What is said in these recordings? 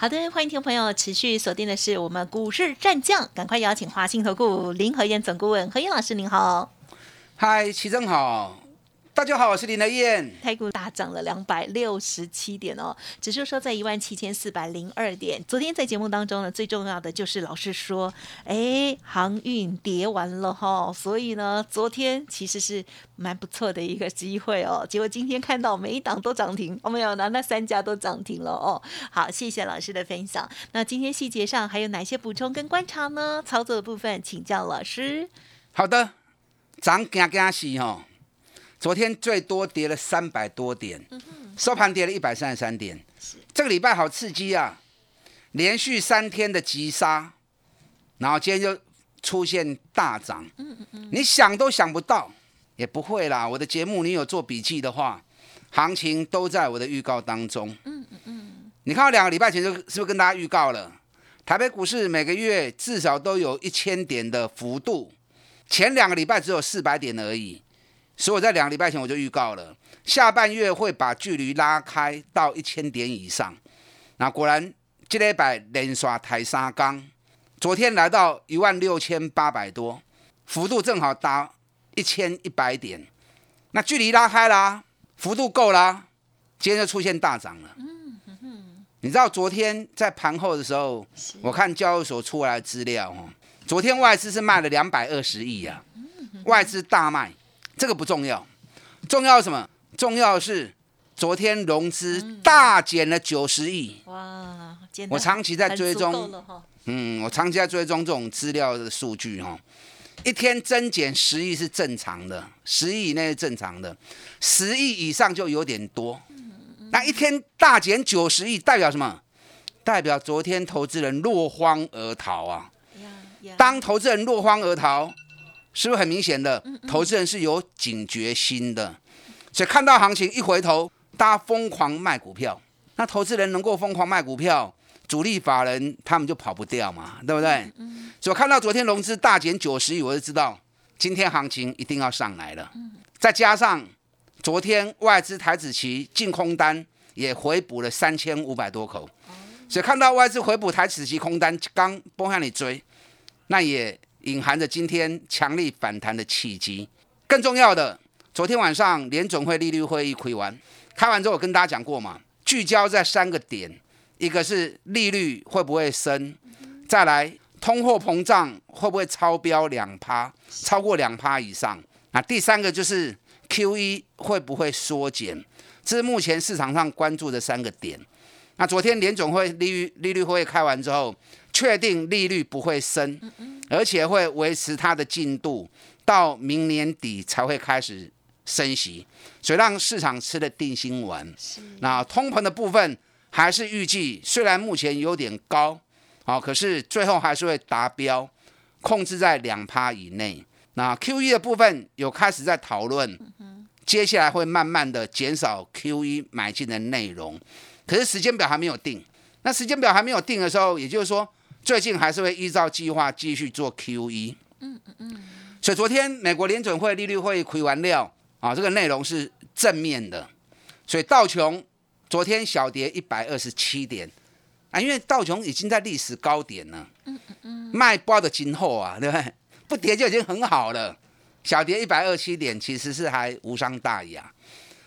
好的，欢迎听众朋友持续锁定的是我们股市战将，赶快邀请华信投顾林和燕总顾问何燕老师，您好。嗨，齐正好。大家好，我是林德燕。台股大涨了两百六十七点哦，指数收在一万七千四百零二点。昨天在节目当中呢，最重要的就是老师说，哎，航运跌完了哈，所以呢，昨天其实是蛮不错的一个机会哦。结果今天看到每一档都涨停，我们有呢，那三家都涨停了哦。好，谢谢老师的分享。那今天细节上还有哪些补充跟观察呢？操作的部分请教老师。好的，涨惊惊喜哈。昨天最多跌了三百多点，收盘跌了一百三十三点。这个礼拜好刺激啊，连续三天的急杀，然后今天就出现大涨。你想都想不到，也不会啦。我的节目你有做笔记的话，行情都在我的预告当中。你看我两个礼拜前就是不是跟大家预告了，台北股市每个月至少都有一千点的幅度，前两个礼拜只有四百点而已。所以我在两个礼拜前我就预告了，下半月会把距离拉开到一千点以上。那果然，这礼拜连刷台沙钢，昨天来到一万六千八百多，幅度正好达一千一百点。那距离拉开啦，幅度够啦，今天就出现大涨了。你知道昨天在盘后的时候，我看交易所出来的资料哦，昨天外资是卖了两百二十亿啊，外资大卖。这个不重要，重要什么？重要是昨天融资大减了九十亿。哇！我长期在追踪，嗯，我长期在追踪这种资料的数据哈。一天增减十亿是正常的，十亿以内是正常的，十亿以上就有点多。那一天大减九十亿代表什么？代表昨天投资人落荒而逃啊！当投资人落荒而逃。是不是很明显的？投资人是有警觉心的，所以看到行情一回头，大家疯狂卖股票。那投资人能够疯狂卖股票，主力法人他们就跑不掉嘛，对不对？所以看到昨天融资大减九十亿，我就知道今天行情一定要上来了。再加上昨天外资台子期净空单也回补了三千五百多口，所以看到外资回补台子期空单刚崩向你追，那也。隐含着今天强力反弹的契机。更重要的，昨天晚上联总会利率会议开完，开完之后我跟大家讲过嘛，聚焦在三个点：一个是利率会不会升，再来通货膨胀会不会超标两趴，超过两趴以上。那第三个就是 Q E 会不会缩减，这是目前市场上关注的三个点。那昨天联总会利率利率会议开完之后。确定利率不会升，而且会维持它的进度，到明年底才会开始升息，所以让市场吃了定心丸。那通膨的部分还是预计，虽然目前有点高，好，可是最后还是会达标，控制在两趴以内。那 Q E 的部分有开始在讨论，接下来会慢慢的减少 Q E 买进的内容，可是时间表还没有定。那时间表还没有定的时候，也就是说。最近还是会依照计划继续做 QE，嗯嗯嗯，所以昨天美国联准会利率会议开完料啊，这个内容是正面的，所以道琼昨天小跌一百二十七点。啊，因为道琼已经在历史高点了，嗯嗯嗯，卖包的今后啊，对不对？不跌就已经很好了，小跌一百二七点其实是还无伤大雅。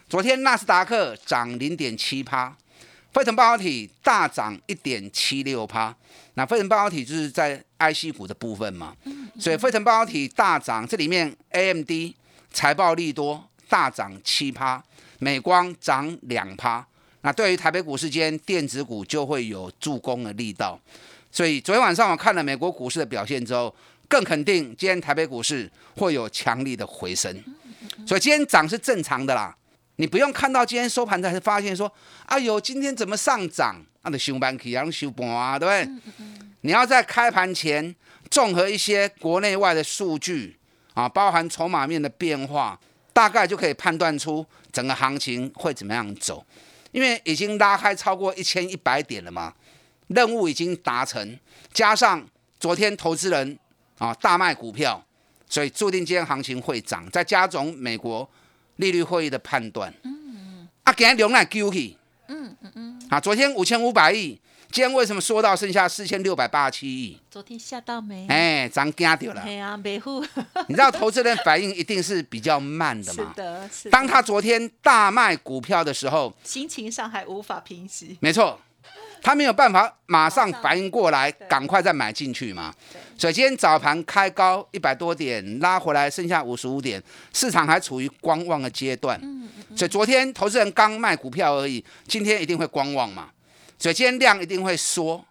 昨天纳斯达克涨零点七趴。飞腾半导体大涨一点七六趴，那飞腾半导体就是在 IC 股的部分嘛，所以飞腾半导体大涨，这里面 AMD 财报利多大涨七趴，美光涨两趴，那对于台北股市间电子股就会有助攻的力道，所以昨天晚上我看了美国股市的表现之后，更肯定今天台北股市会有强力的回升，所以今天涨是正常的啦。你不用看到今天收盘才发现说，哎呦，今天怎么上涨？那得休盘起，然后休盘啊，对不对？你要在开盘前综合一些国内外的数据啊，包含筹码面的变化，大概就可以判断出整个行情会怎么样走。因为已经拉开超过一千一百点了嘛，任务已经达成，加上昨天投资人啊大卖股票，所以注定今天行情会涨。再加总美国利率会议的判断，嗯，啊，今天量来救起，嗯嗯嗯，啊，昨天五千五百亿。今天为什么缩到剩下四千六百八十七亿？昨天吓到没？哎，咱惊掉了。哎呀，没户。你知道投资人反应一定是比较慢的嘛？是的，是。当他昨天大卖股票的时候，心情上还无法平息。没错，他没有办法马上反应过来，赶快再买进去嘛。所以今天早盘开高一百多点，拉回来剩下五十五点，市场还处于观望的阶段。所以昨天投资人刚卖股票而已，今天一定会观望嘛。所以今天量一定会缩，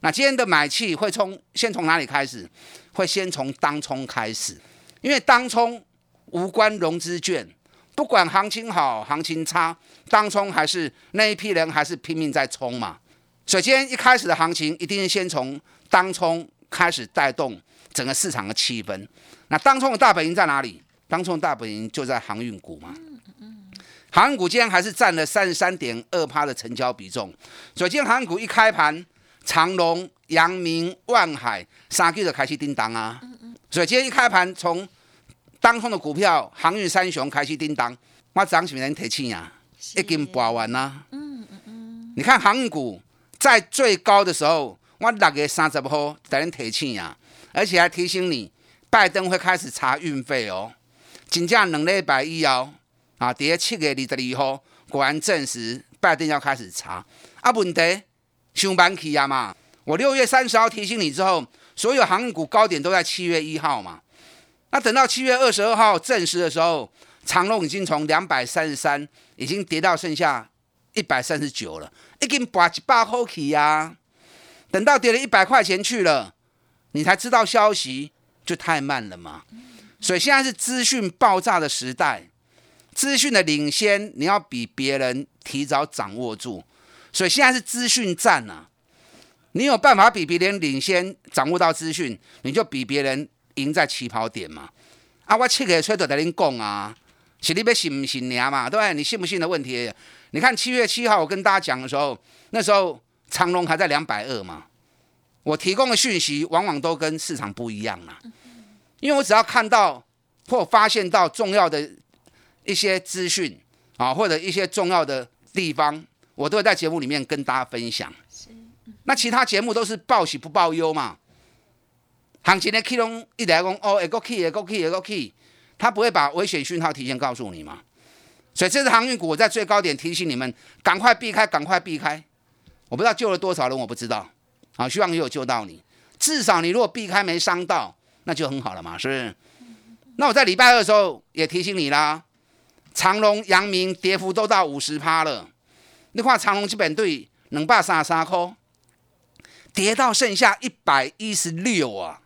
那今天的买气会从先从哪里开始？会先从当冲开始，因为当冲无关融资券，不管行情好行情差，当冲还是那一批人还是拼命在冲嘛。所以今天一开始的行情一定先从当冲开始带动整个市场的气氛。那当冲的大本营在哪里？当冲大本营就在航运股嘛。航运股今天还是占了三十三点二趴的成交比重，所以今天航运股一开盘，长隆、阳明、万海三个就开始叮当啊。所以今天一开盘，从当空的股票航运三雄开始叮当，我涨起人提气呀，已经拔完啦。嗯嗯嗯。你看航运股在最高的时候，我六月三十号在人提气呀，而且还提醒你，拜登会开始查运费哦，金价两礼拜以后。啊！跌七月二十二号，果然证实拜登要开始查。啊，问题上班去啊嘛！我六月三十号提醒你之后，所有航运股高点都在七月一号嘛。那等到七月二十二号证实的时候，长隆已经从两百三十三已经跌到剩下一百三十九了，已经拔一百块起呀。等到跌了一百块钱去了，你才知道消息，就太慢了嘛。所以现在是资讯爆炸的时代。资讯的领先，你要比别人提早掌握住，所以现在是资讯战啊。你有办法比别人领先掌握到资讯，你就比别人赢在起跑点嘛。啊，我七月初就跟恁讲啊，是你要信不信你嘛？对不对？你信不信的问题。你看七月七号我跟大家讲的时候，那时候长隆还在两百二嘛。我提供的讯息往往都跟市场不一样啊，因为我只要看到或发现到重要的。一些资讯啊，或者一些重要的地方，我都会在节目里面跟大家分享。那其他节目都是报喜不报忧嘛。行情的 K 龙一来讲哦，一个 K，一个 K，一个 K，他不会把危险讯号提前告诉你嘛。所以这次航运股我在最高点提醒你们，赶快避开，赶快避开。我不知道救了多少人，我不知道。啊，希望也有救到你。至少你如果避开没伤到，那就很好了嘛，是不是？那我在礼拜二的时候也提醒你啦。长隆、阳明跌幅都到五十趴了。你看长隆基本对两百三十三块，跌到剩下一百一十六啊，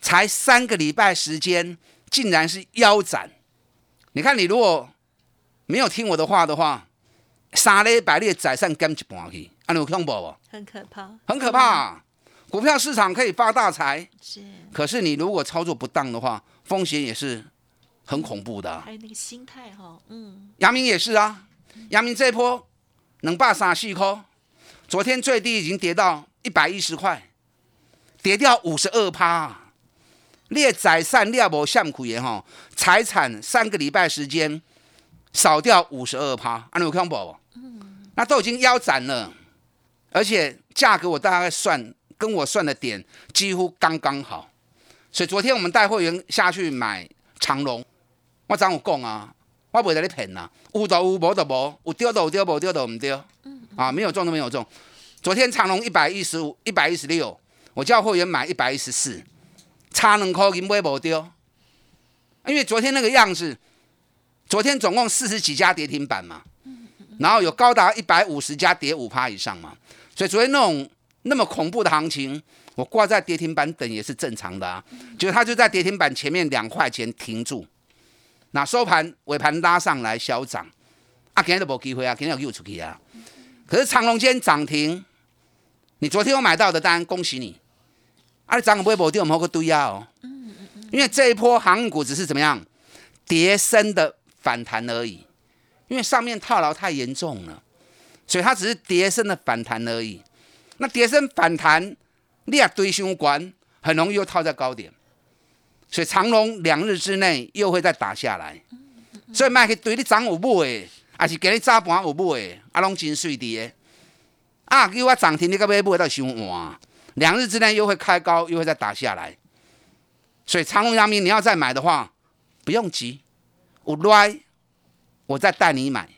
才三个礼拜时间，竟然是腰斩。你看你如果没有听我的话的话，三礼拜你宰上减一半去，啊，你有恐怖不？很可怕，很可怕。股票市场可以发大财，是。可是你如果操作不当的话，风险也是。很恐怖的，还有那个心态哈，嗯，阳明也是啊，阳明这一波能霸三四块，昨天最低已经跌到一百一十块，跌掉五十二趴，列宰散列无相苦也吼，财产三个礼拜时间少掉五十二趴，安有看不？嗯，那都已经腰斩了，而且价格我大概算跟我算的点几乎刚刚好，所以昨天我们带会员下去买长隆。我怎有讲啊？我袂在你骗呐，有就有，无就无，有丢就有丢，无丢就唔丢。啊，没有中都没有中。昨天长隆一百一十五、一百一十六，我叫会员买一百一十四，差两块银买无丢。因为昨天那个样子，昨天总共四十几家跌停板嘛，然后有高达一百五十家跌五趴以上嘛，所以昨天那种那么恐怖的行情，我挂在跌停板等也是正常的啊。就它就在跌停板前面两块钱停住。那收盘尾盘拉上来小涨，啊，今天都无机会啊，今天又出去啊。可是长隆今天涨停，你昨天有买到的单，恭喜你。啊，你涨不会无掉，唔好个堆啊哦。因为这一波航股只是怎么样跌升的反弹而已，因为上面套牢太严重了，所以它只是跌升的反弹而已。那跌升反弹，你也堆胸关，很容易又套在高点，所以长龙两日之内又会再打下来，所以卖去对你涨有买，还是给你早盘有买，啊，拢真水的。啊，叫我涨停，你个买买到伤晚，两日之内又会开高，又会再打下来。所以长隆、阳明，你要再买的话，不用急，我来，我再带你买。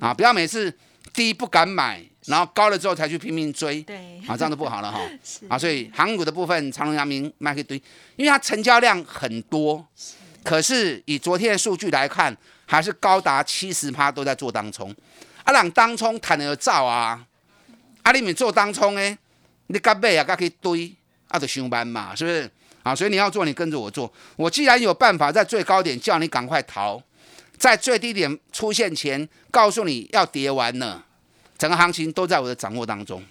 啊，不要每次低不敢买，然后高了之后才去拼命追。对，啊，这样就不好了哈。啊，所以航股的部分，长隆、阳明卖一堆，因为它成交量很多，可是以昨天的数据来看，还是高达七十趴都在做当冲。啊，让当冲谈的照啊。啊，你们做当冲诶，你干贝啊，干去堆，啊，就上班嘛，是不是？啊，所以你要做，你跟着我做。我既然有办法在最高点叫你赶快逃，在最低点出现前告诉你要跌完了，整个行情都在我的掌握当中。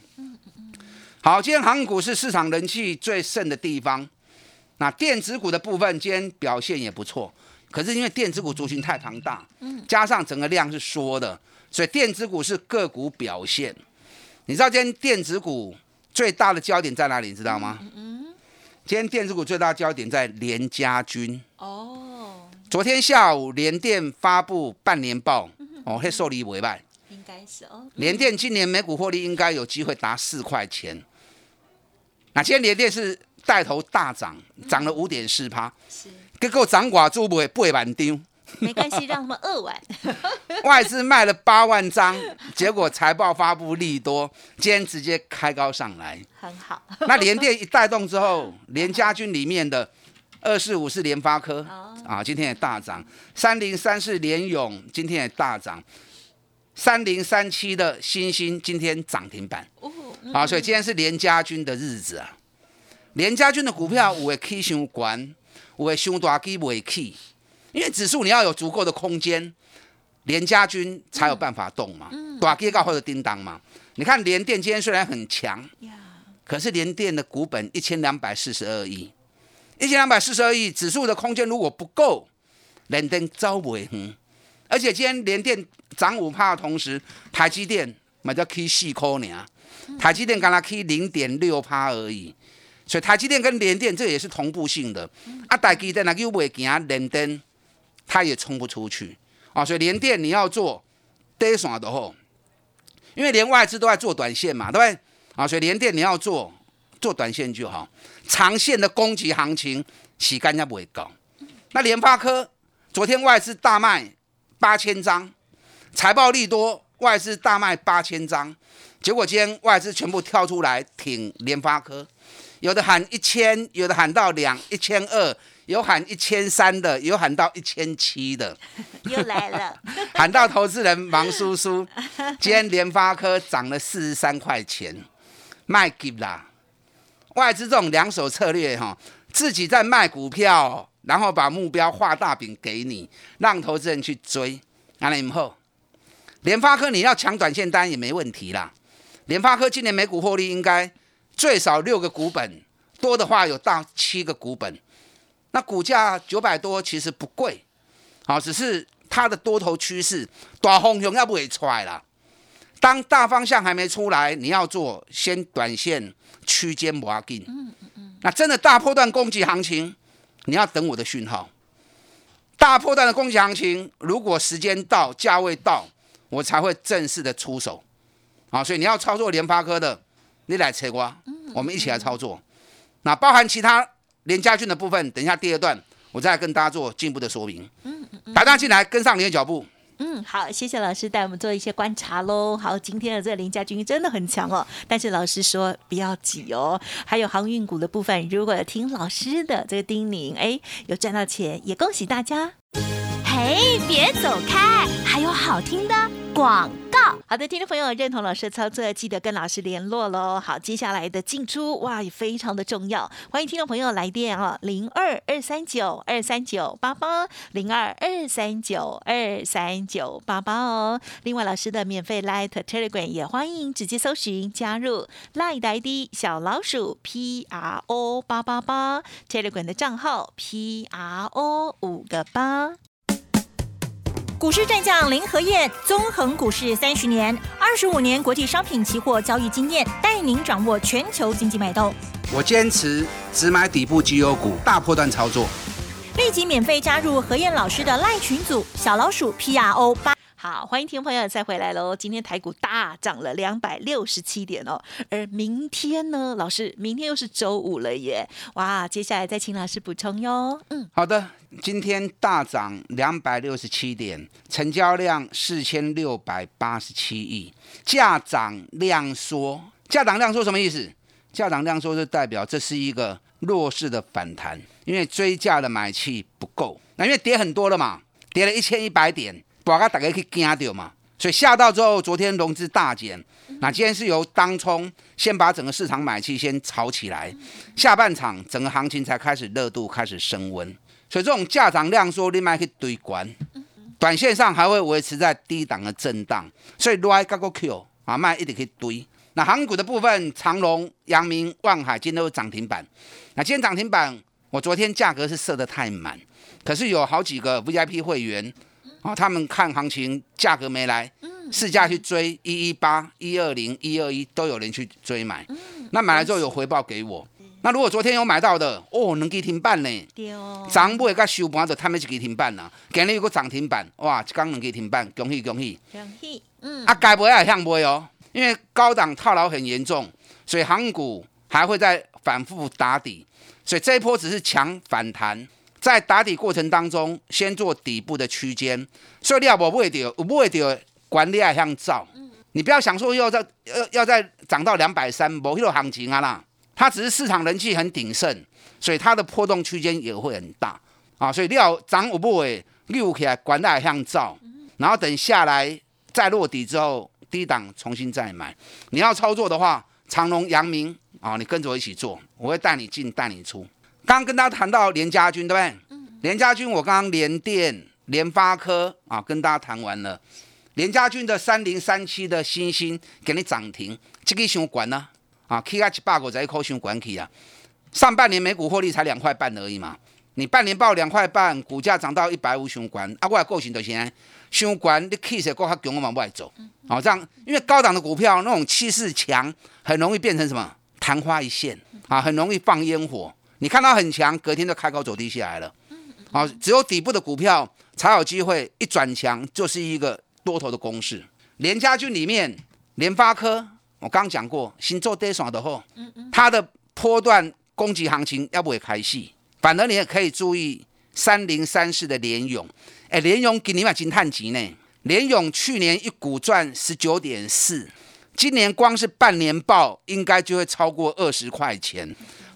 好，今天航股是市场人气最盛的地方。那电子股的部分今天表现也不错，可是因为电子股族群太庞大，加上整个量是缩的，所以电子股是个股表现。你知道今天电子股最大的焦点在哪里？你知道吗？嗯，今天电子股最大的焦点在联家军。哦，昨天下午联电发布半年报，哦，会受理委外，应该是哦。联电今年每股获利应该有机会达四块钱。那今天联电是带头大涨，涨了五点四趴，是，结果涨寡做不会不会蛮丢。没关系，让他们二万。外资卖了八万张，结果财报发布利多，今天直接开高上来，很好。那联电一带动之后，联家军里面的二四五是联发科啊，今天也大涨。三零三是联勇，今天也大涨。三零三七的星星今天涨停板。好，所以今天是联家军的日子啊。联家军的股票有会起上关，有会上大机未起。因为指数你要有足够的空间，连家军才有办法动嘛，大跌高或者叮当嘛。你看联电今天虽然很强，可是联电的股本一千两百四十二亿，一千两百四十二亿，指数的空间如果不够，联电招不会哼。而且今天联电涨五帕的同时，台积电买叫 K 四颗呢，台积电刚才 K 零点六帕而已，所以台积电跟联电这也是同步性的。啊，台积电那又未行联电。它也冲不出去啊，所以连电你要做跌爽的后，因为连外资都在做短线嘛，对不对？啊，所以连电你要做做短线就好，长线的攻击行情洗干净不会高。那联发科昨天外资大卖八千张，财报利多，外资大卖八千张，结果今天外资全部跳出来挺联发科，有的喊一千，有的喊到两一千二。有喊一千三的，有喊到一千七的，又来了，喊到投资人忙叔叔。今天联发科涨了四十三块钱，卖给啦。外资这种两手策略哈，自己在卖股票，然后把目标画大饼给你，让投资人去追。完了以后，联发科你要抢短线单也没问题啦。联发科今年每股获利应该最少六个股本，多的话有到七个股本。那股价九百多其实不贵，好，只是它的多头趋势大风熊要不会出来了。当大方向还没出来，你要做先短线区间挖进。嗯嗯嗯。那真的大波段攻击行情，你要等我的讯号。大破段的攻击行情，如果时间到，价位到，我才会正式的出手。好，所以你要操作联发科的，你来切瓜，我们一起来操作。那包含其他。连家军的部分，等一下第二段我再跟大家做进一步的说明。嗯嗯大家进来跟上您的脚步。嗯，好，谢谢老师带我们做一些观察喽。好，今天的这个林家军真的很强哦，但是老师说不要急哦。还有航运股的部分，如果听老师的这个叮咛，哎，有赚到钱，也恭喜大家。嘿，别走开，还有好听的广告。好的，听众朋友认同老师的操作，记得跟老师联络喽。好，接下来的进出哇也非常的重要，欢迎听众朋友来电啊，零二二三九二三九八八零二二三九二三九八八哦。另外，老师的免费 Light Telegram 也欢迎直接搜寻加入 Light ID 小老鼠 P R O 八八八 Telegram 的账号 P R O 五个八。股市战将林和燕，纵横股市三十年，二十五年国际商品期货交易经验，带您掌握全球经济脉动。我坚持只买底部绩优股，大波段操作。立即免费加入何燕老师的赖群组，小老鼠 P R O 八。好，欢迎听众朋友再回来喽！今天台股大涨了两百六十七点哦，而明天呢，老师，明天又是周五了耶！哇，接下来再请老师补充哟。嗯，好的，今天大涨两百六十七点，成交量四千六百八十七亿，价涨量缩，价涨量缩什么意思？价涨量缩就代表这是一个弱势的反弹，因为追价的买气不够，那因为跌很多了嘛，跌了一千一百点。把大家去惊到嘛，所以下到之后，昨天融资大减。那今天是由当冲先把整个市场买气先炒起来，下半场整个行情才开始热度开始升温。所以这种价涨量缩，另外可以堆关，短线上还会维持在低档的震荡。所以 r 加个 Q 啊，卖一直可以堆。那航股的部分，长隆、阳明、万海今天都是涨停板。那今天涨停板，我昨天价格是设得太满，可是有好几个 VIP 会员。啊，他们看行情，价格没来，市价去追一一八、一二零、一二一，都有人去追买。那买来之后有回报给我。那如果昨天有买到的，哦，能给停板呢？涨不会甲收盘就他们就给停板啦。今日有个涨停板，哇，刚能给停板，恭喜恭喜！恭喜，嗯。啊，该不会也向不会哦，因为高档套牢很严重，所以航股还会再反复打底，所以这一波只是强反弹。在打底过程当中，先做底部的区间，所以你要不会掉，不会掉，管理要向造。你不要想说要在要要再涨到两百三，某一种行情啊啦，它只是市场人气很鼎盛，所以它的波动区间也会很大啊。所以你要涨五不会溜起来，管理向造，然后等下来再落底之后，低档重新再买。你要操作的话，长隆、阳明啊，你跟着我一起做，我会带你进，带你出。刚刚跟大家谈到联家军，对不对？嗯。联家军，我刚刚联电、联发科啊，跟大家谈完了。联家军的三零三七的星星给你涨停，这个相管呢？啊，K H 八股在一口相管起啊。上半年每股获利才两块半而已嘛。你半年报两块半，股价涨到一百五相关，啊，我也够行的先。相关你气势够较强，我往外走。好，这样，因为高档的股票那种气势强，很容易变成什么？昙花一现啊，很容易放烟火。你看到很强，隔天就开高走低下来了。好，只有底部的股票才有机会一转强，就是一个多头的攻势。联家军里面，联发科，我刚刚讲过，新做跌爽的后，它的波段攻击行情要不会开戏。反而你也可以注意三零三四的联勇，哎，联勇给你买金探级呢。联勇去年一股赚十九点四，今年光是半年报应该就会超过二十块钱。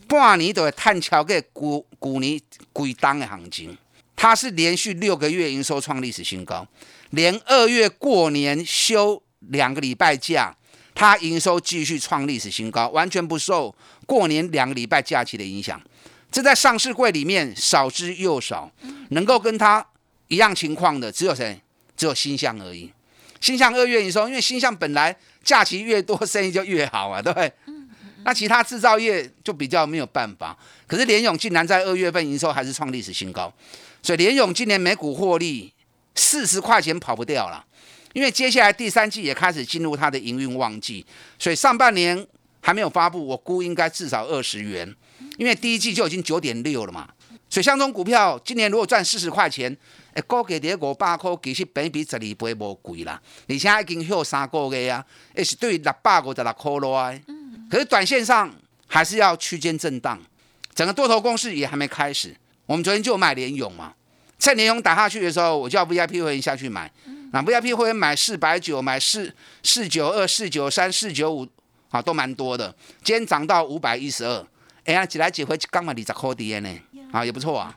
半年都会探超个股股年贵档的行情，它是连续六个月营收创历史新高，连二月过年休两个礼拜假，它营收继续创历史新高，完全不受过年两个礼拜假期的影响。这在上市柜里面少之又少，能够跟它一样情况的只有谁？只有新象而已。新象二月营收，因为新象本来假期越多，生意就越好啊，对不对？那其他制造业就比较没有办法，可是联勇竟然在二月份营收还是创历史新高，所以联勇今年每股获利四十块钱跑不掉了，因为接下来第三季也开始进入它的营运旺季，所以上半年还没有发布，我估应该至少二十元，因为第一季就已经九点六了嘛，所以像这种股票今年如果赚四十块钱，哎，高给跌五百块，其实比比十二倍无贵啦，而且已经休三个月啊，也是对六百五十六块咯。可是短线上还是要区间震荡，整个多头攻势也还没开始。我们昨天就买联勇嘛，趁联勇打下去的时候，我叫 VIP 会员下去买。那 VIP 会员买四百九，买四四九二、四九三、四九五，啊，都蛮多的。今天涨到五百一十二，哎呀，几来几回刚买二十块跌呢，啊，也不错啊。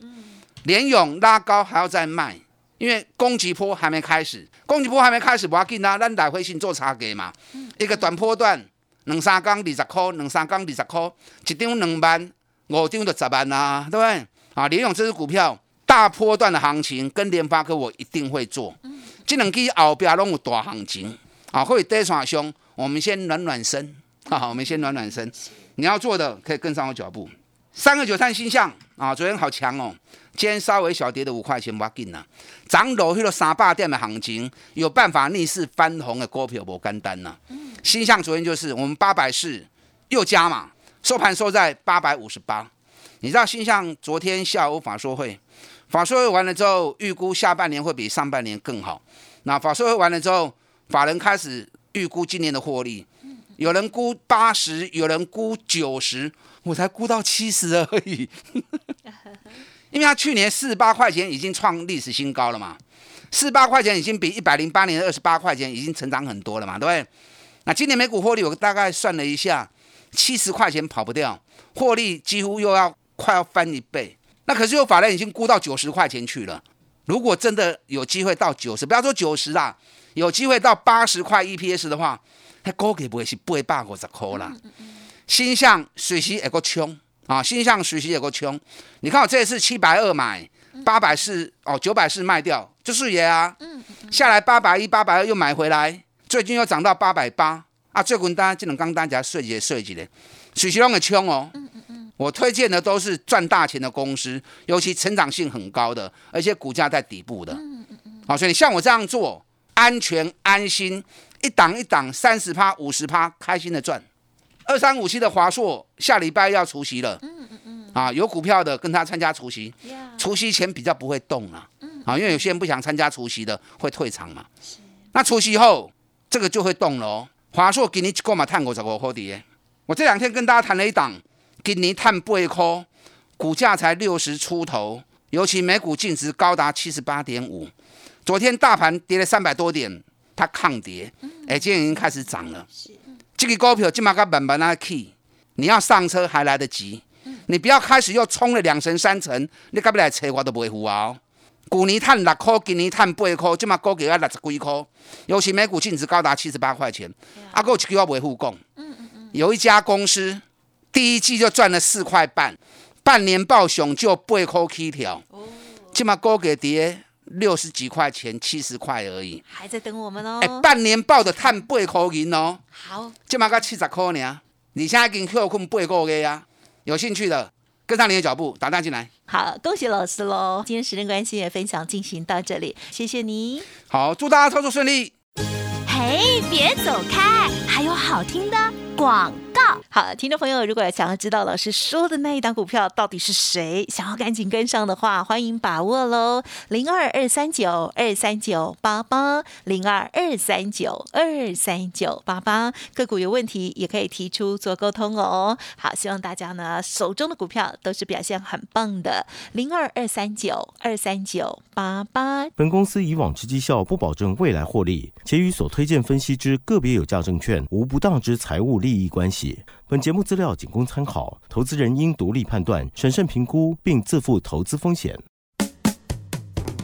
联勇拉高还要再卖，因为攻击波还没开始，攻击波还没开始，不要紧啊，咱来回先做差给嘛。一个短波段，两三缸二十块，两三缸二十块，一张两万，五张就十万啊，对不对？啊，联勇这支股票大波段的行情，跟联发科我一定会做。这两支后边拢有大行情啊，会跌上凶，我们先暖暖身啊，我们先暖暖身。你要做的可以跟上我脚步。三个九三星象啊，昨天好强哦，今天稍微小跌的五块钱，不要紧呐。涨落去了三百点的行情，有办法逆势翻红的股票不干单呐。星象昨天就是我们八百四又加嘛，收盘收在八百五十八。你知道星象昨天下午法说会，法说会完了之后，预估下半年会比上半年更好。那法说会完了之后，法人开始预估今年的获利，有人估八十，有人估九十。我才估到七十而已，因为他去年四十八块钱已经创历史新高了嘛，四十八块钱已经比一百零八年的二十八块钱已经成长很多了嘛，对不对？那今年每股获利我大概算了一下，七十块钱跑不掉，获利几乎又要快要翻一倍。那可是有法人已经估到九十块钱去了，如果真的有机会到九十，不要说九十啦，有机会到八十块 EPS 的话，那高给不会是八百五十块啦。心向水席也够冲啊！新向水席也够冲。你看我这次七百二买，八百四哦，九百四卖掉，就是也啊。嗯下来八百一、八百二又买回来，最近又涨到八百八啊！最近单这种刚单价税级税级的，水席拢会冲哦。嗯嗯我推荐的都是赚大钱的公司，尤其成长性很高的，而且股价在底部的。嗯嗯嗯好，所以你像我这样做，安全安心，一档一档三十趴、五十趴，开心的赚。二三五七的华硕下礼拜要除夕了，嗯嗯嗯，啊，有股票的跟他参加除夕，除夕前比较不会动啊，啊，因为有些人不想参加除夕的会退场嘛，那除夕后这个就会动了哦。华硕今年购买探过十五块的，我这两天跟大家谈了一档，今年探八块，股价才六十出头，尤其每股净值高达七十八点五，昨天大盘跌了三百多点，它抗跌，哎，今天已经开始涨了。这个股票今嘛该慢慢啊起，你要上车还来得及，你不要开始又冲了两层三层，你搞不来车我都不会付啊！去年赚六块，今年赚八块，今嘛股价要六十几块，尤其每股净值高达七十八块钱，啊，有一句我不会付讲，有一家公司第一季就赚了四块半，半年报上就八块起跳，今嘛股价跌。六十几块钱，七十块而已，还在等我们哦。哎，半年报的碳八块银哦。好，这嘛个七十块呢？你现在跟 Q 困八个月呀？有兴趣的，跟上你的脚步，打单进来。好，恭喜老师喽！今天时间关系，也分享进行到这里，谢谢你。好，祝大家操作顺利。嘿，别走开，还有好听的广。好，听众朋友，如果想要知道老师说的那一档股票到底是谁，想要赶紧跟上的话，欢迎把握喽，零二二三九二三九八八，零二二三九二三九八八，个股有问题也可以提出做沟通哦。好，希望大家呢手中的股票都是表现很棒的，零二二三九二三九八八。本公司以往之绩效不保证未来获利，且与所推荐分析之个别有价证券无不当之财务利益关系。本节目资料仅供参考，投资人应独立判断、审慎评估，并自负投资风险。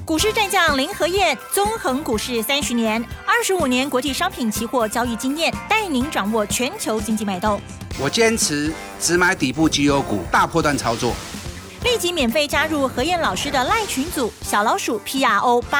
股市战将林和燕，纵横股市三十年，二十五年国际商品期货交易经验，带您掌握全球经济脉动。我坚持只买底部绩优股，大波段操作。立即免费加入何燕老师的赖群组，小老鼠 P R O 八。